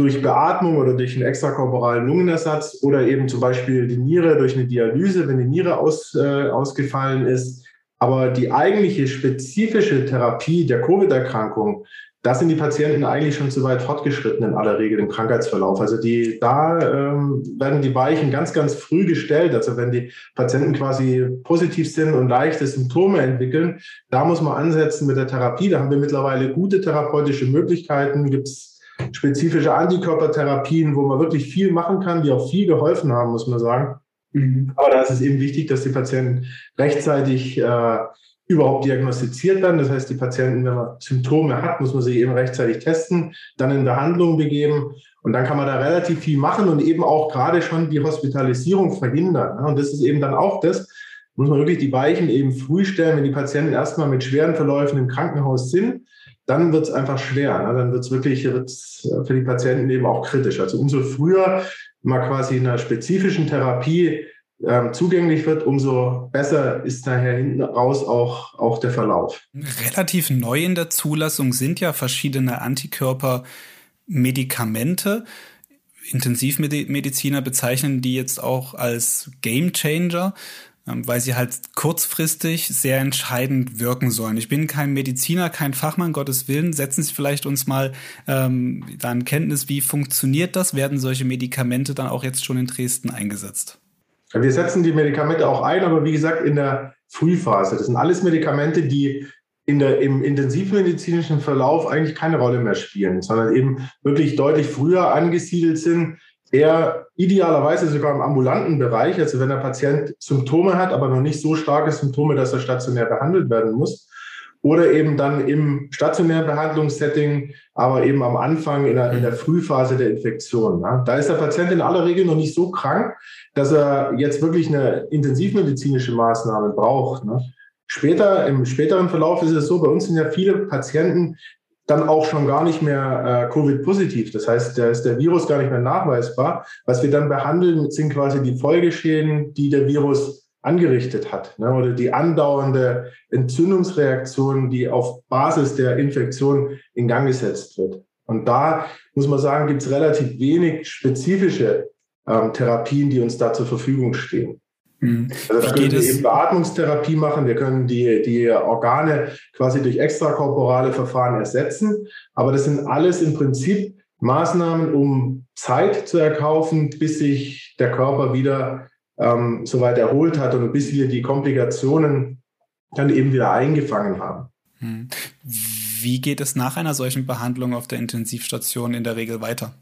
durch Beatmung oder durch einen extrakorporalen Lungenersatz oder eben zum Beispiel die Niere durch eine Dialyse, wenn die Niere aus, äh, ausgefallen ist. Aber die eigentliche spezifische Therapie der Covid-Erkrankung, da sind die Patienten eigentlich schon zu weit fortgeschritten in aller Regel im Krankheitsverlauf. Also die, da ähm, werden die Weichen ganz, ganz früh gestellt. Also wenn die Patienten quasi positiv sind und leichte Symptome entwickeln, da muss man ansetzen mit der Therapie. Da haben wir mittlerweile gute therapeutische Möglichkeiten. Gibt es spezifische Antikörpertherapien, wo man wirklich viel machen kann, die auch viel geholfen haben, muss man sagen. Mhm. Aber da ist es eben wichtig, dass die Patienten rechtzeitig äh, überhaupt diagnostiziert werden. Das heißt, die Patienten, wenn man Symptome hat, muss man sie eben rechtzeitig testen, dann in Behandlung begeben. Und dann kann man da relativ viel machen und eben auch gerade schon die Hospitalisierung verhindern. Und das ist eben dann auch das, muss man wirklich die Weichen eben früh stellen, wenn die Patienten erstmal mit schweren Verläufen im Krankenhaus sind dann wird es einfach schwer. Ne? Dann wird es wirklich wird's für die Patienten eben auch kritisch. Also umso früher man quasi in einer spezifischen Therapie ähm, zugänglich wird, umso besser ist daher hinten raus auch, auch der Verlauf. Relativ neu in der Zulassung sind ja verschiedene Antikörpermedikamente. Intensivmediziner bezeichnen die jetzt auch als Game Changer. Ähm, weil sie halt kurzfristig sehr entscheidend wirken sollen. Ich bin kein Mediziner, kein Fachmann, Gottes Willen. Setzen Sie vielleicht uns mal ähm, da in Kenntnis, wie funktioniert das? Werden solche Medikamente dann auch jetzt schon in Dresden eingesetzt? Wir setzen die Medikamente auch ein, aber wie gesagt in der Frühphase. Das sind alles Medikamente, die in der, im intensivmedizinischen Verlauf eigentlich keine Rolle mehr spielen, sondern eben wirklich deutlich früher angesiedelt sind eher idealerweise sogar im ambulanten Bereich, also wenn der Patient Symptome hat, aber noch nicht so starke Symptome, dass er stationär behandelt werden muss. Oder eben dann im stationären Behandlungssetting, aber eben am Anfang in der, in der Frühphase der Infektion. Ja. Da ist der Patient in aller Regel noch nicht so krank, dass er jetzt wirklich eine intensivmedizinische Maßnahme braucht. Ne. Später, im späteren Verlauf ist es so, bei uns sind ja viele Patienten, dann auch schon gar nicht mehr äh, Covid-positiv. Das heißt, da ist der Virus gar nicht mehr nachweisbar. Was wir dann behandeln, sind quasi die Folgeschäden, die der Virus angerichtet hat, ne, oder die andauernde Entzündungsreaktion, die auf Basis der Infektion in Gang gesetzt wird. Und da muss man sagen, gibt es relativ wenig spezifische ähm, Therapien, die uns da zur Verfügung stehen. Mhm. Also da können wir eben Beatmungstherapie machen, wir können die, die Organe quasi durch extrakorporale Verfahren ersetzen, aber das sind alles im Prinzip Maßnahmen, um Zeit zu erkaufen, bis sich der Körper wieder ähm, soweit erholt hat und bis wir die Komplikationen dann eben wieder eingefangen haben. Mhm. Wie geht es nach einer solchen Behandlung auf der Intensivstation in der Regel weiter?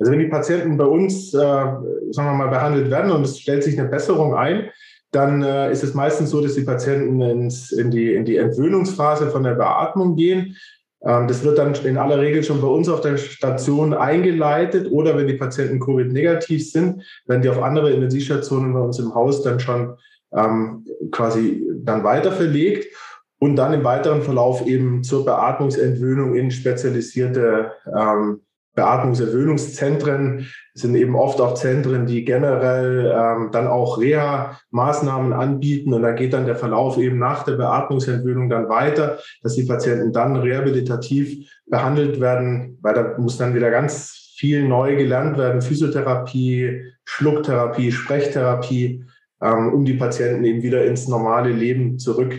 Also wenn die Patienten bei uns, äh, sagen wir mal, behandelt werden und es stellt sich eine Besserung ein, dann äh, ist es meistens so, dass die Patienten ins, in, die, in die Entwöhnungsphase von der Beatmung gehen. Ähm, das wird dann in aller Regel schon bei uns auf der Station eingeleitet oder wenn die Patienten Covid-negativ sind, werden die auf andere Intensivstationen bei uns im Haus dann schon ähm, quasi dann weiter verlegt und dann im weiteren Verlauf eben zur Beatmungsentwöhnung in spezialisierte ähm, Beatmungserhöhungszentren sind eben oft auch Zentren, die generell ähm, dann auch Reha-Maßnahmen anbieten. Und da geht dann der Verlauf eben nach der Beatmungsentwöhnung dann weiter, dass die Patienten dann rehabilitativ behandelt werden, weil da muss dann wieder ganz viel neu gelernt werden. Physiotherapie, Schlucktherapie, Sprechtherapie, ähm, um die Patienten eben wieder ins normale Leben zurück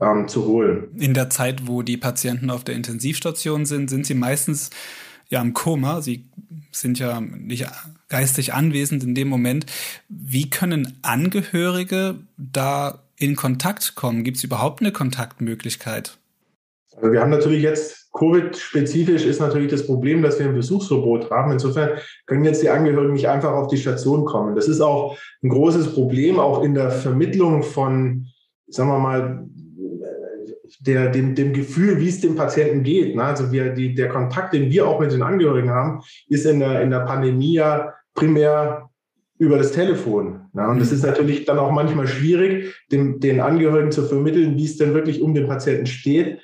ähm, zu holen. In der Zeit, wo die Patienten auf der Intensivstation sind, sind sie meistens ja im Koma. Sie sind ja nicht geistig anwesend in dem Moment. Wie können Angehörige da in Kontakt kommen? Gibt es überhaupt eine Kontaktmöglichkeit? Also wir haben natürlich jetzt Covid-spezifisch ist natürlich das Problem, dass wir ein Besuchsverbot haben. Insofern können jetzt die Angehörigen nicht einfach auf die Station kommen. Das ist auch ein großes Problem, auch in der Vermittlung von, sagen wir mal, der, dem, dem Gefühl, wie es dem Patienten geht. Ne? Also wir, die, der Kontakt, den wir auch mit den Angehörigen haben, ist in der, in der Pandemie ja primär über das Telefon. Ne? Und das ist natürlich dann auch manchmal schwierig, dem, den Angehörigen zu vermitteln, wie es denn wirklich um den Patienten steht,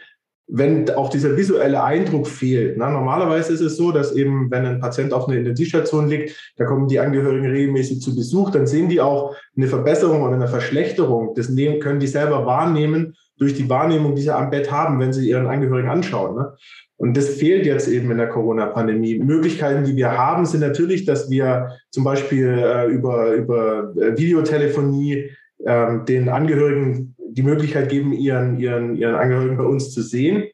wenn auch dieser visuelle Eindruck fehlt. Ne? Normalerweise ist es so, dass eben, wenn ein Patient auf einer Intensivstation liegt, da kommen die Angehörigen regelmäßig zu Besuch, dann sehen die auch eine Verbesserung oder eine Verschlechterung. Das können die selber wahrnehmen durch die Wahrnehmung, die sie am Bett haben, wenn sie ihren Angehörigen anschauen. Ne? Und das fehlt jetzt eben in der Corona-Pandemie. Möglichkeiten, die wir haben, sind natürlich, dass wir zum Beispiel äh, über, über äh, Videotelefonie äh, den Angehörigen die Möglichkeit geben, ihren, ihren, ihren Angehörigen bei uns zu sehen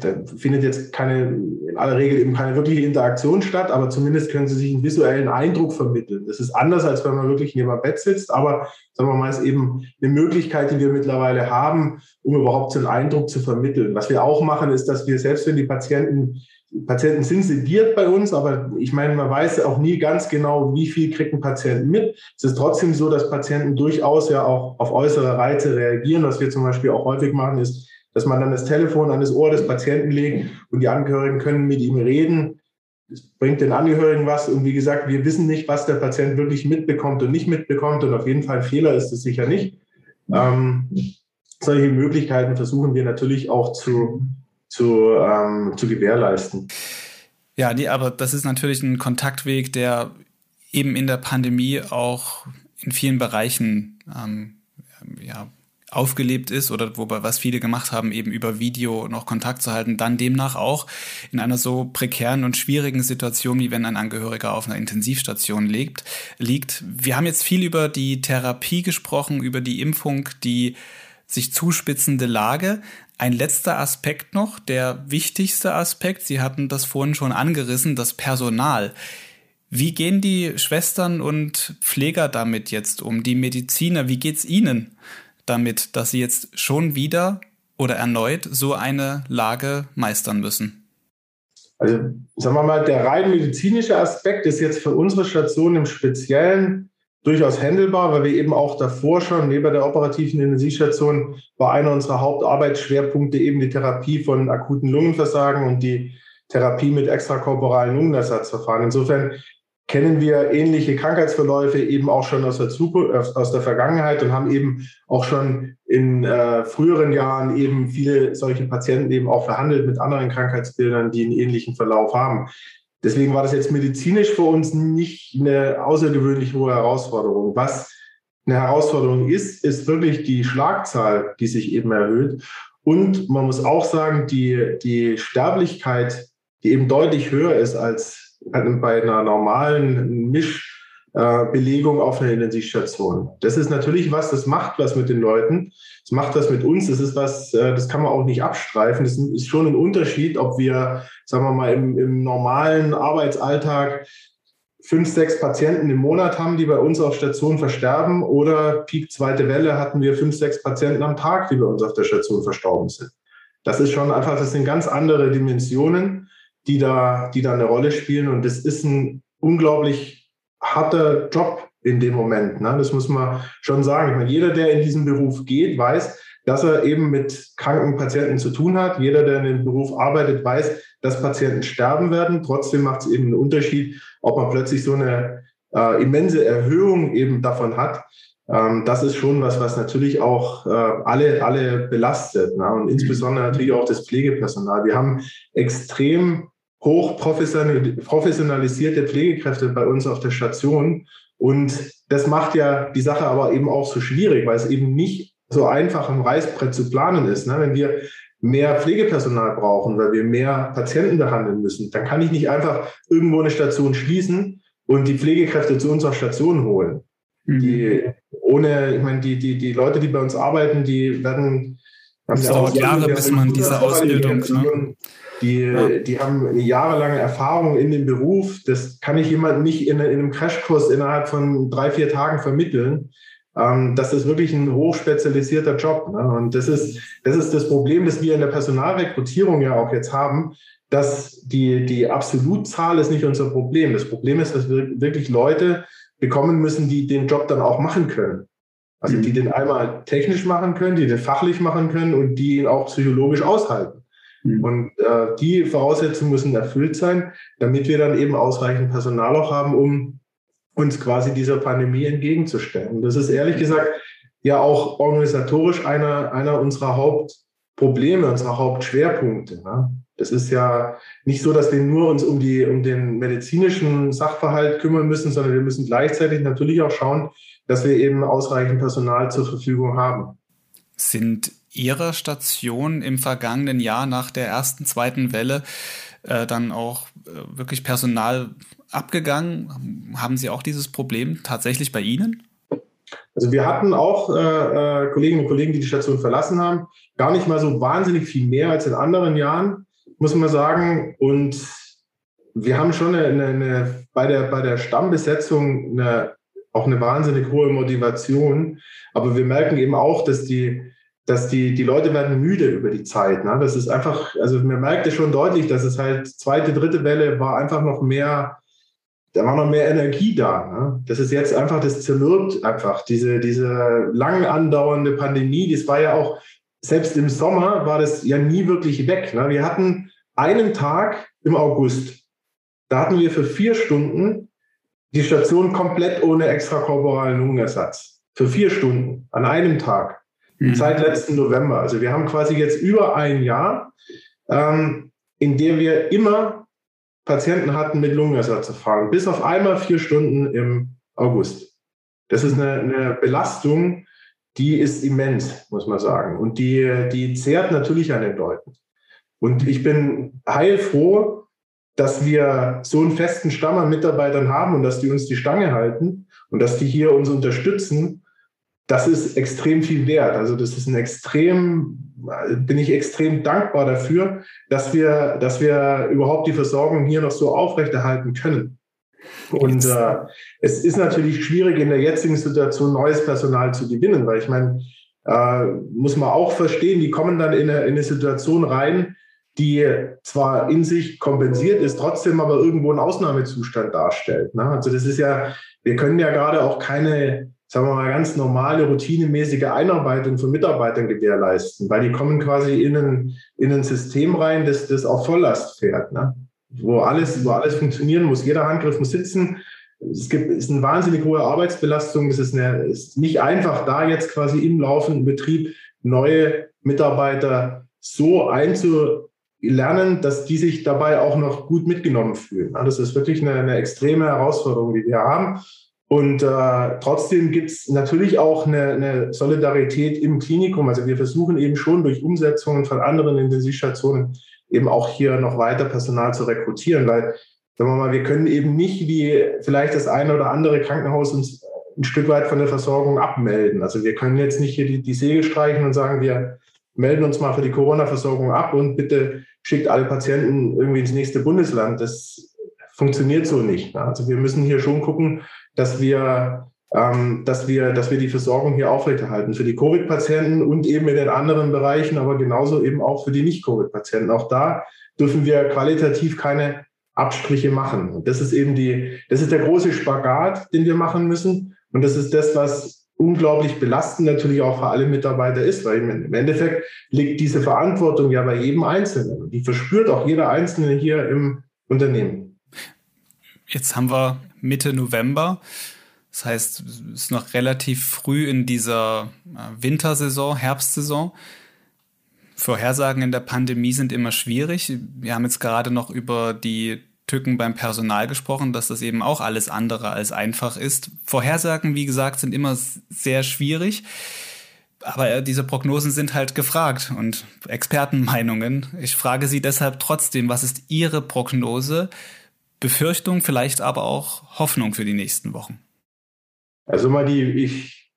da findet jetzt keine, in aller Regel eben keine wirkliche Interaktion statt, aber zumindest können sie sich einen visuellen Eindruck vermitteln. Das ist anders, als wenn man wirklich neben einem Bett sitzt, aber sagen wir mal, ist eben eine Möglichkeit, die wir mittlerweile haben, um überhaupt so einen Eindruck zu vermitteln. Was wir auch machen, ist, dass wir selbst wenn die Patienten Patienten sind sediert bei uns, aber ich meine, man weiß auch nie ganz genau, wie viel kriegt ein Patient mit. Es ist trotzdem so, dass Patienten durchaus ja auch auf äußere Reize reagieren. Was wir zum Beispiel auch häufig machen, ist, dass man dann das Telefon an das Ohr des Patienten legt und die Angehörigen können mit ihm reden. Das bringt den Angehörigen was. Und wie gesagt, wir wissen nicht, was der Patient wirklich mitbekommt und nicht mitbekommt. Und auf jeden Fall ein Fehler ist es sicher nicht. Ähm, solche Möglichkeiten versuchen wir natürlich auch zu, zu, ähm, zu gewährleisten. Ja, nee, aber das ist natürlich ein Kontaktweg, der eben in der Pandemie auch in vielen Bereichen ähm, ja, aufgelebt ist oder wobei was viele gemacht haben, eben über Video noch Kontakt zu halten, dann demnach auch in einer so prekären und schwierigen Situation, wie wenn ein Angehöriger auf einer Intensivstation liegt, liegt. Wir haben jetzt viel über die Therapie gesprochen, über die Impfung, die sich zuspitzende Lage. Ein letzter Aspekt noch, der wichtigste Aspekt, Sie hatten das vorhin schon angerissen, das Personal. Wie gehen die Schwestern und Pfleger damit jetzt um? Die Mediziner, wie geht's ihnen? Damit, dass sie jetzt schon wieder oder erneut so eine Lage meistern müssen? Also sagen wir mal, der rein medizinische Aspekt ist jetzt für unsere Station im Speziellen durchaus handelbar, weil wir eben auch davor schon neben der operativen Intensivstation war einer unserer Hauptarbeitsschwerpunkte eben die Therapie von akuten Lungenversagen und die Therapie mit extrakorporalen Lungenersatzverfahren. Insofern kennen wir ähnliche Krankheitsverläufe eben auch schon aus der Zukunft, aus der Vergangenheit und haben eben auch schon in äh, früheren Jahren eben viele solche Patienten eben auch verhandelt mit anderen Krankheitsbildern, die einen ähnlichen Verlauf haben. Deswegen war das jetzt medizinisch für uns nicht eine außergewöhnlich hohe Herausforderung. Was eine Herausforderung ist, ist wirklich die Schlagzahl, die sich eben erhöht. Und man muss auch sagen, die, die Sterblichkeit, die eben deutlich höher ist als bei einer normalen Mischbelegung auf einer Intensivstation. Das ist natürlich was, das macht was mit den Leuten. Das macht was mit uns. Das ist was, äh, das kann man auch nicht abstreifen. Das ist schon ein Unterschied, ob wir, sagen wir mal, im, im normalen Arbeitsalltag fünf, sechs Patienten im Monat haben, die bei uns auf Station versterben oder Peak zweite Welle hatten wir fünf, sechs Patienten am Tag, die bei uns auf der Station verstorben sind. Das ist schon einfach, das sind ganz andere Dimensionen die da, die da eine Rolle spielen. Und das ist ein unglaublich harter Job in dem Moment. Ne? Das muss man schon sagen. Ich meine, jeder, der in diesen Beruf geht, weiß, dass er eben mit kranken Patienten zu tun hat. Jeder, der in dem Beruf arbeitet, weiß, dass Patienten sterben werden. Trotzdem macht es eben einen Unterschied, ob man plötzlich so eine äh, immense Erhöhung eben davon hat. Ähm, das ist schon was, was natürlich auch äh, alle, alle belastet. Ne? Und insbesondere natürlich auch das Pflegepersonal. Wir haben extrem hoch professionalisierte Pflegekräfte bei uns auf der Station. Und das macht ja die Sache aber eben auch so schwierig, weil es eben nicht so einfach am Reißbrett zu planen ist. Ne? Wenn wir mehr Pflegepersonal brauchen, weil wir mehr Patienten behandeln müssen, dann kann ich nicht einfach irgendwo eine Station schließen und die Pflegekräfte zu unserer Station holen. Mhm. Die ohne, ich meine, die, die, die Leute, die bei uns arbeiten, die werden. Es dauert Jahre, bis man diese Ausbildung. Ne? Die, ja. die haben eine jahrelange Erfahrung in dem Beruf. Das kann ich jemand nicht in, in einem Crashkurs innerhalb von drei, vier Tagen vermitteln. ähm, das ist wirklich ein hochspezialisierter Job. Ne? Und das ist, das ist das Problem, das wir in der Personalrekrutierung ja auch jetzt haben, dass die, die Absolutzahl ist nicht unser Problem. Das Problem ist, dass wir wirklich Leute bekommen müssen, die den Job dann auch machen können. Also die mhm. den einmal technisch machen können, die den fachlich machen können und die ihn auch psychologisch aushalten. Mhm. Und äh, die Voraussetzungen müssen erfüllt sein, damit wir dann eben ausreichend Personal auch haben, um uns quasi dieser Pandemie entgegenzustellen. Das ist ehrlich gesagt ja auch organisatorisch einer, einer unserer Hauptprobleme, unserer Hauptschwerpunkte. Ne? Das ist ja nicht so, dass wir nur uns um, die, um den medizinischen Sachverhalt kümmern müssen, sondern wir müssen gleichzeitig natürlich auch schauen, dass wir eben ausreichend Personal zur Verfügung haben. Sind Ihrer Station im vergangenen Jahr nach der ersten, zweiten Welle äh, dann auch äh, wirklich Personal abgegangen? Haben Sie auch dieses Problem tatsächlich bei Ihnen? Also wir hatten auch äh, äh Kolleginnen und Kollegen, die die Station verlassen haben, gar nicht mal so wahnsinnig viel mehr als in anderen Jahren muss man sagen. Und wir haben schon eine, eine, bei, der, bei der Stammbesetzung eine, auch eine wahnsinnig hohe Motivation. Aber wir merken eben auch, dass die, dass die, die Leute werden müde über die Zeit. Ne? Das ist einfach, also man merkte schon deutlich, dass es halt zweite, dritte Welle war einfach noch mehr, da war noch mehr Energie da. Ne? Das ist jetzt einfach, das zermürbt einfach. Diese, diese lang andauernde Pandemie, das war ja auch, selbst im Sommer war das ja nie wirklich weg. Ne? Wir hatten einen Tag im August, da hatten wir für vier Stunden die Station komplett ohne extrakorporalen Lungenersatz. Für vier Stunden an einem Tag. Mhm. Seit letzten November. Also wir haben quasi jetzt über ein Jahr, ähm, in dem wir immer Patienten hatten mit Lungenersatzerfahrung. Bis auf einmal vier Stunden im August. Das ist eine, eine Belastung, die ist immens, muss man sagen. Und die, die zehrt natürlich an den Leuten. Und ich bin heilfroh, dass wir so einen festen Stamm an Mitarbeitern haben und dass die uns die Stange halten und dass die hier uns unterstützen. Das ist extrem viel wert. Also das ist ein extrem, bin ich extrem dankbar dafür, dass wir, dass wir überhaupt die Versorgung hier noch so aufrechterhalten können. Und äh, es ist natürlich schwierig in der jetzigen Situation neues Personal zu gewinnen, weil ich meine, äh, muss man auch verstehen, die kommen dann in eine, in eine Situation rein, die zwar in sich kompensiert ist, trotzdem aber irgendwo einen Ausnahmezustand darstellt. Ne? Also das ist ja, wir können ja gerade auch keine, sagen wir mal, ganz normale, routinemäßige Einarbeitung von Mitarbeitern gewährleisten, weil die kommen quasi in ein, in ein System rein, das, das auf Volllast fährt. Ne? wo alles, wo alles funktionieren muss. Jeder Handgriff muss sitzen. Es gibt, ist eine wahnsinnig hohe Arbeitsbelastung. Es ist, eine, ist nicht einfach, da jetzt quasi im laufenden Betrieb neue Mitarbeiter so einzulernen, dass die sich dabei auch noch gut mitgenommen fühlen. Das ist wirklich eine, eine extreme Herausforderung, die wir haben. Und äh, trotzdem gibt es natürlich auch eine, eine Solidarität im Klinikum. Also wir versuchen eben schon durch Umsetzungen von anderen Intensivstationen eben auch hier noch weiter Personal zu rekrutieren, weil, sagen wir mal, wir können eben nicht wie vielleicht das eine oder andere Krankenhaus uns ein Stück weit von der Versorgung abmelden. Also wir können jetzt nicht hier die, die Säge streichen und sagen, wir melden uns mal für die Corona-Versorgung ab und bitte schickt alle Patienten irgendwie ins nächste Bundesland. Das funktioniert so nicht. Also wir müssen hier schon gucken, dass wir ähm, dass, wir, dass wir die Versorgung hier aufrechterhalten für die Covid-Patienten und eben in den anderen Bereichen, aber genauso eben auch für die Nicht-Covid-Patienten. Auch da dürfen wir qualitativ keine Abstriche machen. Und das ist eben die, das ist der große Spagat, den wir machen müssen. Und das ist das, was unglaublich belastend natürlich auch für alle Mitarbeiter ist, weil im Endeffekt liegt diese Verantwortung ja bei jedem Einzelnen. Die verspürt auch jeder Einzelne hier im Unternehmen. Jetzt haben wir Mitte November. Das heißt, es ist noch relativ früh in dieser äh, Wintersaison, Herbstsaison. Vorhersagen in der Pandemie sind immer schwierig. Wir haben jetzt gerade noch über die Tücken beim Personal gesprochen, dass das eben auch alles andere als einfach ist. Vorhersagen, wie gesagt, sind immer sehr schwierig. Aber äh, diese Prognosen sind halt gefragt und Expertenmeinungen. Ich frage Sie deshalb trotzdem, was ist Ihre Prognose? Befürchtung, vielleicht aber auch Hoffnung für die nächsten Wochen? Also mal die, ich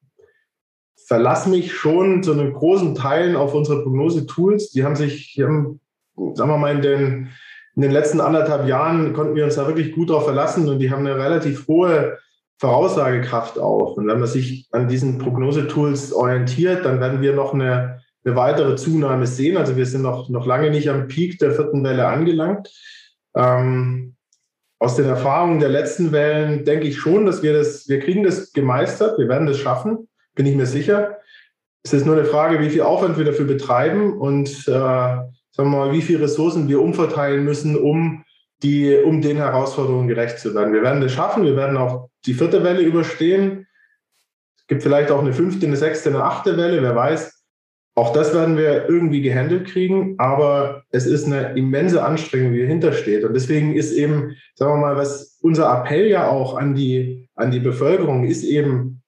verlasse mich schon zu einem großen Teilen auf unsere Prognose-Tools. Die haben sich, die haben, sagen wir mal, in den, in den letzten anderthalb Jahren konnten wir uns da wirklich gut drauf verlassen und die haben eine relativ hohe Voraussagekraft auf. Und wenn man sich an diesen Prognosetools orientiert, dann werden wir noch eine, eine weitere Zunahme sehen. Also wir sind noch, noch lange nicht am Peak der vierten Welle angelangt. Ähm, aus den Erfahrungen der letzten Wellen denke ich schon, dass wir das, wir kriegen das gemeistert, wir werden das schaffen, bin ich mir sicher. Es ist nur eine Frage, wie viel Aufwand wir dafür betreiben und äh, sagen wir mal, wie viele Ressourcen wir umverteilen müssen, um die, um den Herausforderungen gerecht zu werden. Wir werden das schaffen, wir werden auch die vierte Welle überstehen. Es gibt vielleicht auch eine fünfte, eine sechste, eine achte Welle, wer weiß. Auch das werden wir irgendwie gehandelt kriegen, aber es ist eine immense Anstrengung, die dahinter steht. Und deswegen ist eben, sagen wir mal, was unser Appell ja auch an die, an die Bevölkerung ist eben,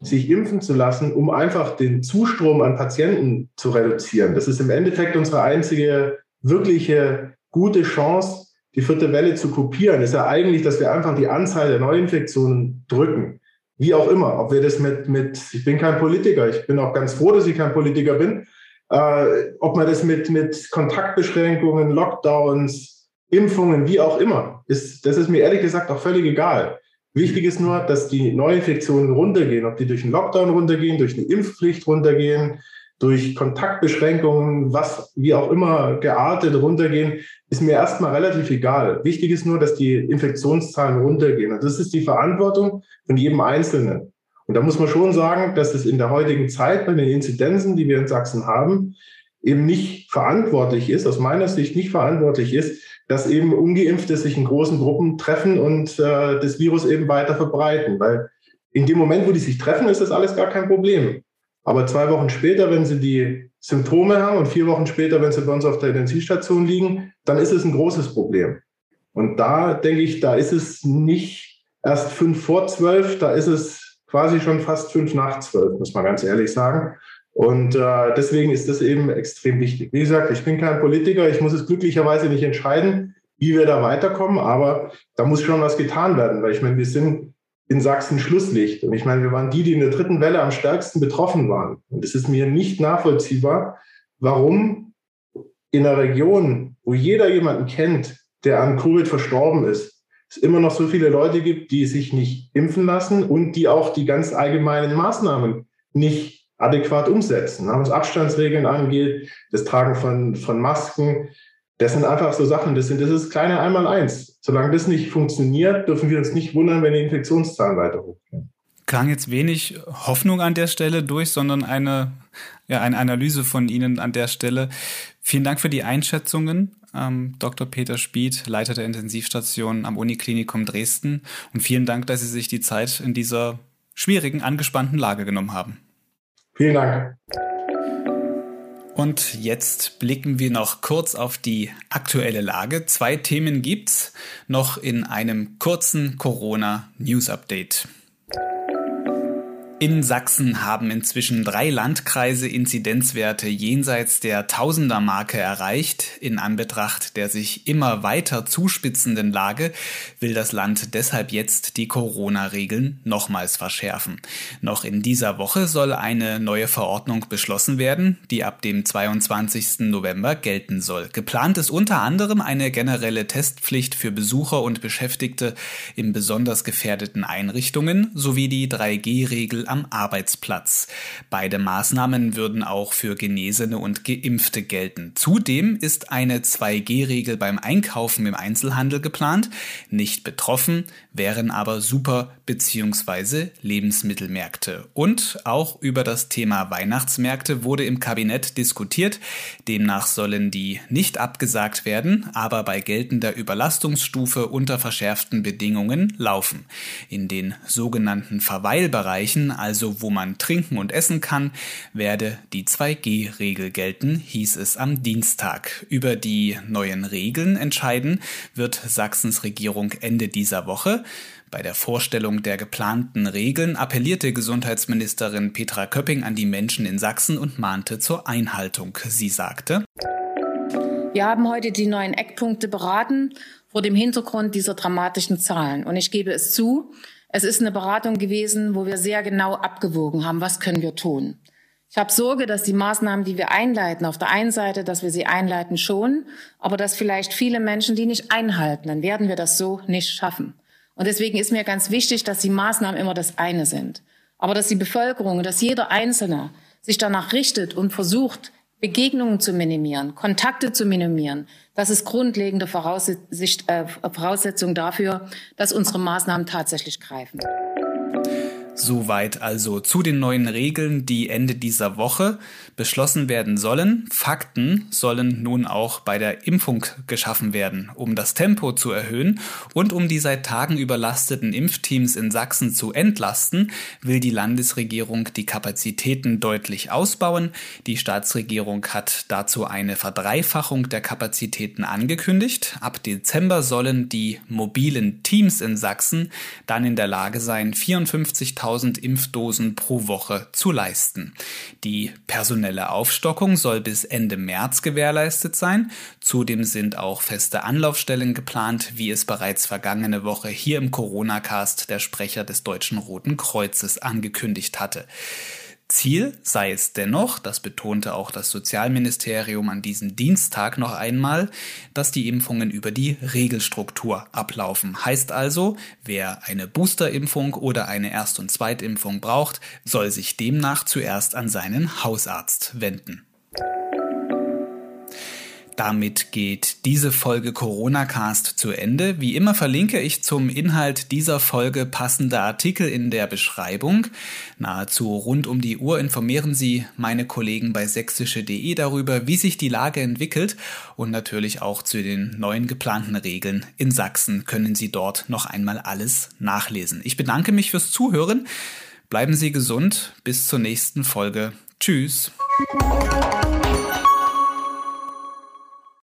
sich impfen zu lassen, um einfach den Zustrom an Patienten zu reduzieren. Das ist im Endeffekt unsere einzige wirkliche gute Chance, die vierte Welle zu kopieren. Ist ja eigentlich, dass wir einfach die Anzahl der Neuinfektionen drücken. Wie auch immer, ob wir das mit, mit, ich bin kein Politiker, ich bin auch ganz froh, dass ich kein Politiker bin, äh, ob man das mit, mit Kontaktbeschränkungen, Lockdowns, Impfungen, wie auch immer, ist, das ist mir ehrlich gesagt auch völlig egal. Wichtig ist nur, dass die Neuinfektionen runtergehen, ob die durch einen Lockdown runtergehen, durch eine Impfpflicht runtergehen, durch Kontaktbeschränkungen, was wie auch immer geartet runtergehen, ist mir erstmal relativ egal. Wichtig ist nur, dass die Infektionszahlen runtergehen. Und das ist die Verantwortung von jedem Einzelnen. Und da muss man schon sagen, dass es in der heutigen Zeit bei den Inzidenzen, die wir in Sachsen haben, eben nicht verantwortlich ist, aus meiner Sicht nicht verantwortlich ist, dass eben Ungeimpfte sich in großen Gruppen treffen und äh, das Virus eben weiter verbreiten. Weil in dem Moment, wo die sich treffen, ist das alles gar kein Problem. Aber zwei Wochen später, wenn sie die Symptome haben und vier Wochen später, wenn sie bei uns auf der Intensivstation liegen, dann ist es ein großes Problem. Und da denke ich, da ist es nicht erst fünf vor zwölf, da ist es quasi schon fast fünf nach zwölf, muss man ganz ehrlich sagen. Und äh, deswegen ist das eben extrem wichtig. Wie gesagt, ich bin kein Politiker, ich muss es glücklicherweise nicht entscheiden, wie wir da weiterkommen, aber da muss schon was getan werden, weil ich meine, wir sind in Sachsen Schlusslicht. Und ich meine, wir waren die, die in der dritten Welle am stärksten betroffen waren. Und es ist mir nicht nachvollziehbar, warum in einer Region, wo jeder jemanden kennt, der an Covid verstorben ist, es immer noch so viele Leute gibt, die sich nicht impfen lassen und die auch die ganz allgemeinen Maßnahmen nicht adäquat umsetzen. Was Abstandsregeln angeht, das Tragen von, von Masken, das sind einfach so Sachen, das, sind, das ist kleine Einmal-Eins. Solange das nicht funktioniert, dürfen wir uns nicht wundern, wenn die Infektionszahlen weiter hochgehen. Klang jetzt wenig Hoffnung an der Stelle durch, sondern eine, ja, eine Analyse von Ihnen an der Stelle. Vielen Dank für die Einschätzungen. Ähm, Dr. Peter Spied, Leiter der Intensivstation am Uniklinikum Dresden. Und vielen Dank, dass Sie sich die Zeit in dieser schwierigen, angespannten Lage genommen haben. Vielen Dank. Und jetzt blicken wir noch kurz auf die aktuelle Lage. Zwei Themen gibt's noch in einem kurzen Corona News Update. In Sachsen haben inzwischen drei Landkreise Inzidenzwerte jenseits der Tausendermarke erreicht. In Anbetracht der sich immer weiter zuspitzenden Lage will das Land deshalb jetzt die Corona-Regeln nochmals verschärfen. Noch in dieser Woche soll eine neue Verordnung beschlossen werden, die ab dem 22. November gelten soll. Geplant ist unter anderem eine generelle Testpflicht für Besucher und Beschäftigte in besonders gefährdeten Einrichtungen sowie die 3G-Regel am Arbeitsplatz. Beide Maßnahmen würden auch für Genesene und Geimpfte gelten. Zudem ist eine 2G-Regel beim Einkaufen im Einzelhandel geplant. Nicht betroffen wären aber Super- bzw. Lebensmittelmärkte. Und auch über das Thema Weihnachtsmärkte wurde im Kabinett diskutiert. Demnach sollen die nicht abgesagt werden, aber bei geltender Überlastungsstufe unter verschärften Bedingungen laufen. In den sogenannten Verweilbereichen, also wo man trinken und essen kann, werde die 2G-Regel gelten, hieß es am Dienstag. Über die neuen Regeln entscheiden wird Sachsens Regierung Ende dieser Woche. Bei der Vorstellung der geplanten Regeln appellierte Gesundheitsministerin Petra Köpping an die Menschen in Sachsen und mahnte zur Einhaltung. Sie sagte, wir haben heute die neuen Eckpunkte beraten vor dem Hintergrund dieser dramatischen Zahlen. Und ich gebe es zu, es ist eine Beratung gewesen, wo wir sehr genau abgewogen haben, was können wir tun. Ich habe Sorge, dass die Maßnahmen, die wir einleiten, auf der einen Seite, dass wir sie einleiten schon, aber dass vielleicht viele Menschen die nicht einhalten, dann werden wir das so nicht schaffen. Und deswegen ist mir ganz wichtig, dass die Maßnahmen immer das eine sind. Aber dass die Bevölkerung, dass jeder Einzelne sich danach richtet und versucht, Begegnungen zu minimieren, Kontakte zu minimieren, das ist grundlegende äh, Voraussetzung dafür, dass unsere Maßnahmen tatsächlich greifen. Soweit also zu den neuen Regeln, die Ende dieser Woche beschlossen werden sollen. Fakten sollen nun auch bei der Impfung geschaffen werden, um das Tempo zu erhöhen und um die seit Tagen überlasteten Impfteams in Sachsen zu entlasten, will die Landesregierung die Kapazitäten deutlich ausbauen. Die Staatsregierung hat dazu eine Verdreifachung der Kapazitäten angekündigt. Ab Dezember sollen die mobilen Teams in Sachsen dann in der Lage sein, 54.000 1000 Impfdosen pro Woche zu leisten. Die personelle Aufstockung soll bis Ende März gewährleistet sein. Zudem sind auch feste Anlaufstellen geplant, wie es bereits vergangene Woche hier im Corona-Cast der Sprecher des Deutschen Roten Kreuzes angekündigt hatte. Ziel sei es dennoch, das betonte auch das Sozialministerium an diesem Dienstag noch einmal, dass die Impfungen über die Regelstruktur ablaufen. Heißt also, wer eine Boosterimpfung oder eine Erst- und Zweitimpfung braucht, soll sich demnach zuerst an seinen Hausarzt wenden. Damit geht diese Folge Corona Cast zu Ende. Wie immer verlinke ich zum Inhalt dieser Folge passende Artikel in der Beschreibung. Nahezu rund um die Uhr informieren Sie meine Kollegen bei sächsische.de darüber, wie sich die Lage entwickelt und natürlich auch zu den neuen geplanten Regeln in Sachsen können Sie dort noch einmal alles nachlesen. Ich bedanke mich fürs Zuhören. Bleiben Sie gesund. Bis zur nächsten Folge. Tschüss.